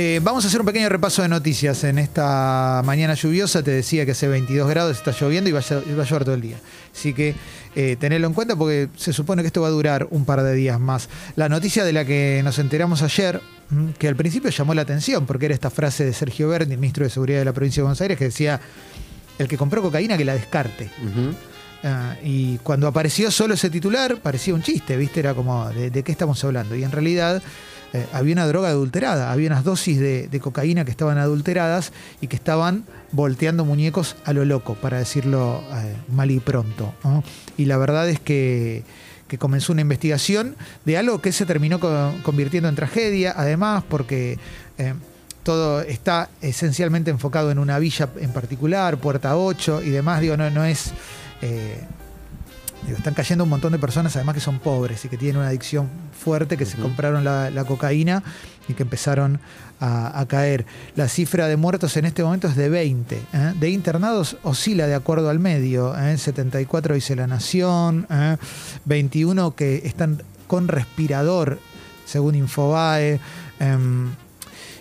Eh, vamos a hacer un pequeño repaso de noticias en esta mañana lluviosa. Te decía que hace 22 grados, está lloviendo y va a, va a llover todo el día. Así que eh, tenerlo en cuenta porque se supone que esto va a durar un par de días más. La noticia de la que nos enteramos ayer, mm, que al principio llamó la atención porque era esta frase de Sergio Berni, el ministro de Seguridad de la provincia de Buenos Aires, que decía, el que compró cocaína que la descarte. Ah, y cuando apareció solo ese titular, parecía un chiste, ¿viste? Era como, ¿de, de qué estamos hablando? Y en realidad eh, había una droga adulterada, había unas dosis de, cocaína que estaban adulteradas y que estaban volteando muñecos a lo loco, para decirlo eh, mal y pronto. Y la verdad es que, comenzó una investigación de algo que se terminó convirtiendo en tragedia, además porque... Eh, todo está esencialmente enfocado en una villa en particular, Puerta 8 y demás, digo, no, no es están cayendo un montón de personas, además que son pobres y que tienen una adicción fuerte, que se compraron la, la, y que empezaron a, caer. La cifra de muertos en este momento es de 20. ¿eh? De internados oscila de acuerdo al medio. 74 ¿eh? dice la Nación, 21 ¿eh? que están con respirador, según Infobae.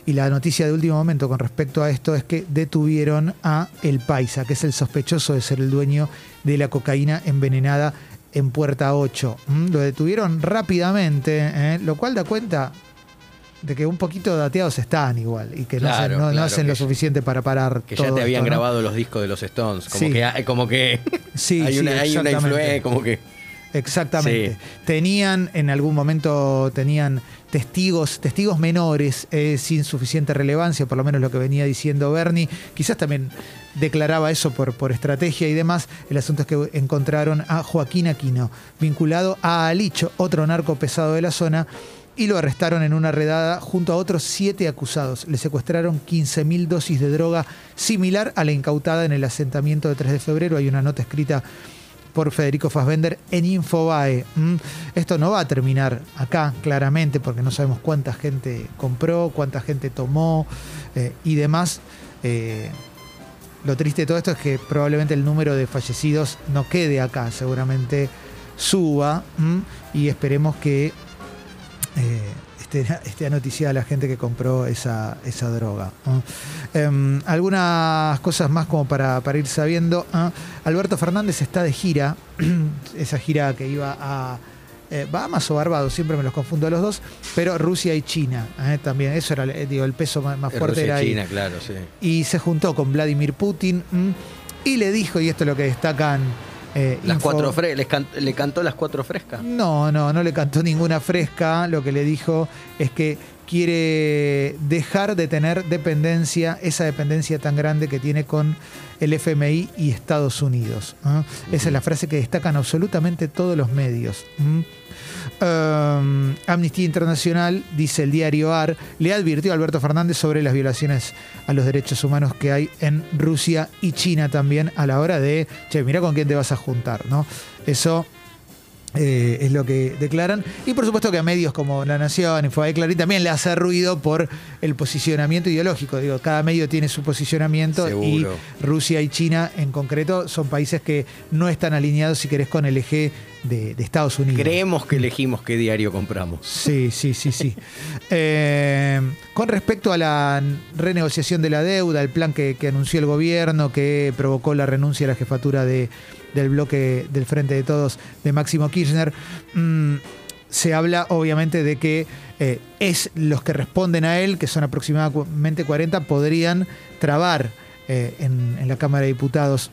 Y la noticia de último momento con respecto a esto es que detuvieron a El Paisa, que es el sospechoso de ser el dueño de la cocaína envenenada en Puerta 8. Mm, lo detuvieron rápidamente, ¿eh? lo cual da cuenta de que un poquito dateados están igual y que no, hacen, lo suficiente para parar. Que ya te habían grabado los discos de los Stones. Como que, como que sí, hay, una, hay una influencia, como que. Exactamente. Tenían, en algún momento, tenían testigos, testigos menores eh, sin suficiente relevancia, por lo menos lo que venía diciendo Bernie. Quizás también declaraba eso por, por estrategia y demás. El asunto es que encontraron a Joaquín Aquino, vinculado a Alicho, otro narco pesado de la zona, y lo arrestaron en una redada junto a otros siete acusados. Le secuestraron 15.000 dosis de droga similar a la incautada en el asentamiento de 3 de febrero. Hay una nota escrita por Federico Fassbender en Infobae. Esto no va a terminar acá, claramente, porque no sabemos cuánta gente compró, cuánta gente tomó eh, y demás. Eh, lo triste de todo esto es que probablemente el número de fallecidos no quede acá, seguramente suba y esperemos que eh, esté, esté la gente que compró esa, esa droga. Em, algunas cosas más como para, para ir sabiendo. Alberto Fernández está de gira, esa gira que iba a eh, Bahamas o Barbados, siempre me los confundo a los dos, pero Rusia y China eh, también, eso era eh, digo, el peso más, fuerte era ahí. China, claro, sí. Y se juntó con Vladimir Putin y le dijo, y esto es lo que destacan eh, las cuatro ¿Le cantó las cuatro frescas? No, no, no le cantó ninguna fresca. Lo que le dijo es que quiere dejar de tener dependencia, esa dependencia tan grande que tiene con el FMI y Estados Unidos. Esa es la frase que destacan absolutamente todos los medios. Um, Amnistía Internacional, dice el diario AR, le advirtió a Alberto Fernández sobre las violaciones a los derechos humanos que hay en Rusia y China también a la hora de, che, mira con quién te vas a juntar, ¿no? Eso eh, es lo que declaran. Y por supuesto que a medios como La Nación, Infobae Clarín también le hace ruido por el posicionamiento ideológico. Digo, cada medio tiene su posicionamiento y Rusia y China en concreto son países que no están alineados, si querés, con el eje de, Estados Unidos. Creemos que elegimos qué diario compramos. Sí, sí, sí, sí. Eh, con respecto a la renegociación de la deuda, el plan que anunció el gobierno, que provocó la renuncia a la jefatura de del bloque del Frente de Todos de Máximo Kirchner, mm, se habla obviamente de que eh, es los que responden a él, que son aproximadamente 40, podrían trabar eh, en, la Cámara de Diputados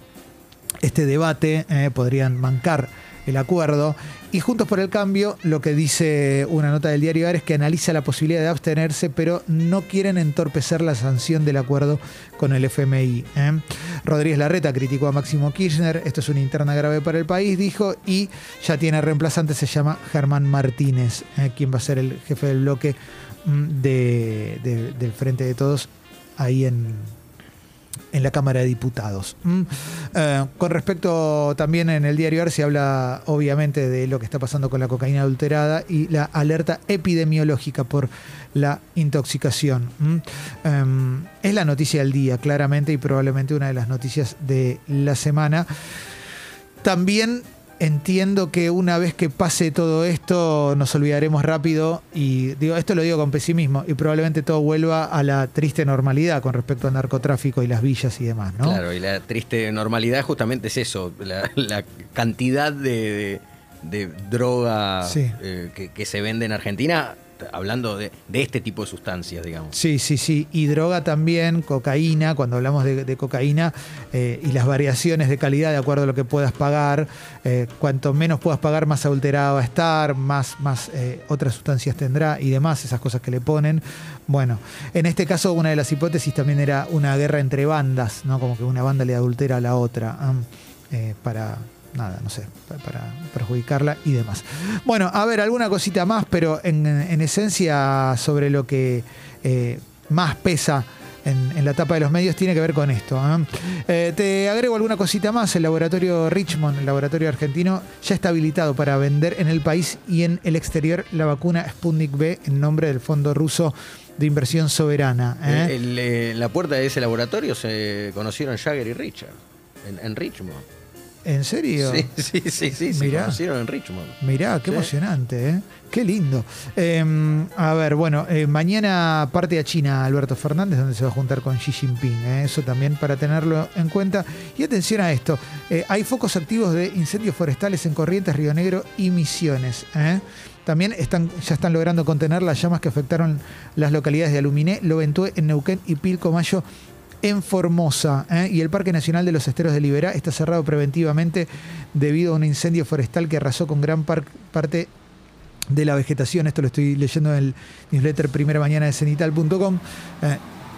este debate, eh, podrían mancar el acuerdo. Y Juntos por el Cambio, lo que dice una nota del diario AR es que analiza la posibilidad de abstenerse, pero no quieren entorpecer la sanción del acuerdo con el FMI. ¿eh? Rodríguez Larreta criticó a Máximo Kirchner, esto es una interna grave para el país, dijo, y ya tiene reemplazante, se llama Germán Martínez, ¿eh? quien va a ser el jefe del bloque mm, del Frente de Todos ahí en, en la Cámara de Diputados. Mm. Eh, con respecto también en el diario AR se habla obviamente de lo que está pasando con la cocaína adulterada y la alerta epidemiológica por la intoxicación. Mm. Em, es la noticia del día, claramente, y probablemente una de las noticias de la semana. También entiendo que una vez que pase todo esto nos olvidaremos rápido y digo esto lo digo con pesimismo y probablemente todo vuelva a la triste normalidad con respecto al narcotráfico y las villas y demás, ¿no? Claro, y la triste normalidad justamente es eso, la, cantidad de, droga eh, que, se vende en Argentina hablando de, este tipo de sustancias, digamos. Sí, sí, sí. Y droga también, cocaína, cuando hablamos de, cocaína eh, y las variaciones de calidad de acuerdo a lo que puedas pagar. Eh, cuanto menos puedas pagar, más adulterada va a estar, más, más eh, otras sustancias tendrá y demás, esas cosas que le ponen. Bueno, en este caso una de las hipótesis también era una guerra entre bandas, ¿no? Como que una banda le adultera a la otra. para, nada, no sé, para perjudicarla y demás. Bueno, a ver, alguna cosita más, pero en, esencia sobre lo que eh, más pesa en, la etapa de los medios tiene que ver con esto. ¿eh? Eh, te agrego alguna cosita más. El laboratorio Richmond, el laboratorio argentino, ya está habilitado para vender en el país y en el exterior la vacuna Sputnik B en nombre del Fondo Ruso de Inversión Soberana. en la puerta de ese laboratorio se conocieron Jagger y Richard en Richmond. ¿En serio? Sí, sí, sí, sí se conocieron en Richmond. Mirá, qué emocionante, ¿eh? Qué lindo. Em, a ver, bueno, eh, mañana parte a China Alberto Fernández, donde se va a juntar con Xi Jinping. ¿eh? Eso también para tenerlo en cuenta. Y atención a esto, eh, hay focos activos de incendios forestales en Corrientes, Río Negro y Misiones. También están, ya están logrando contener las llamas que afectaron las localidades de Aluminé, Loventué, en Neuquén y Pilcomayo en Formosa. ¿eh? Y el Parque Nacional de los Esteros de Liberá está cerrado preventivamente debido a un incendio forestal que arrasó con gran parte de la vegetación. Esto lo estoy leyendo en el newsletter primera mañana de cenital.com. Eh,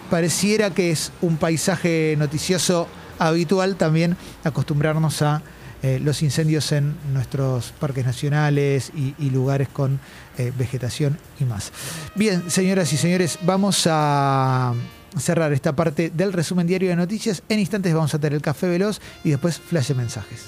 pareciera que es un paisaje noticioso habitual también acostumbrarnos a eh, los incendios en nuestros parques nacionales y, lugares con vegetación y más. Bien, señoras y señores, vamos a cerrar esta parte del resumen diario de noticias. En instantes vamos a tener el café veloz y después flash de mensajes.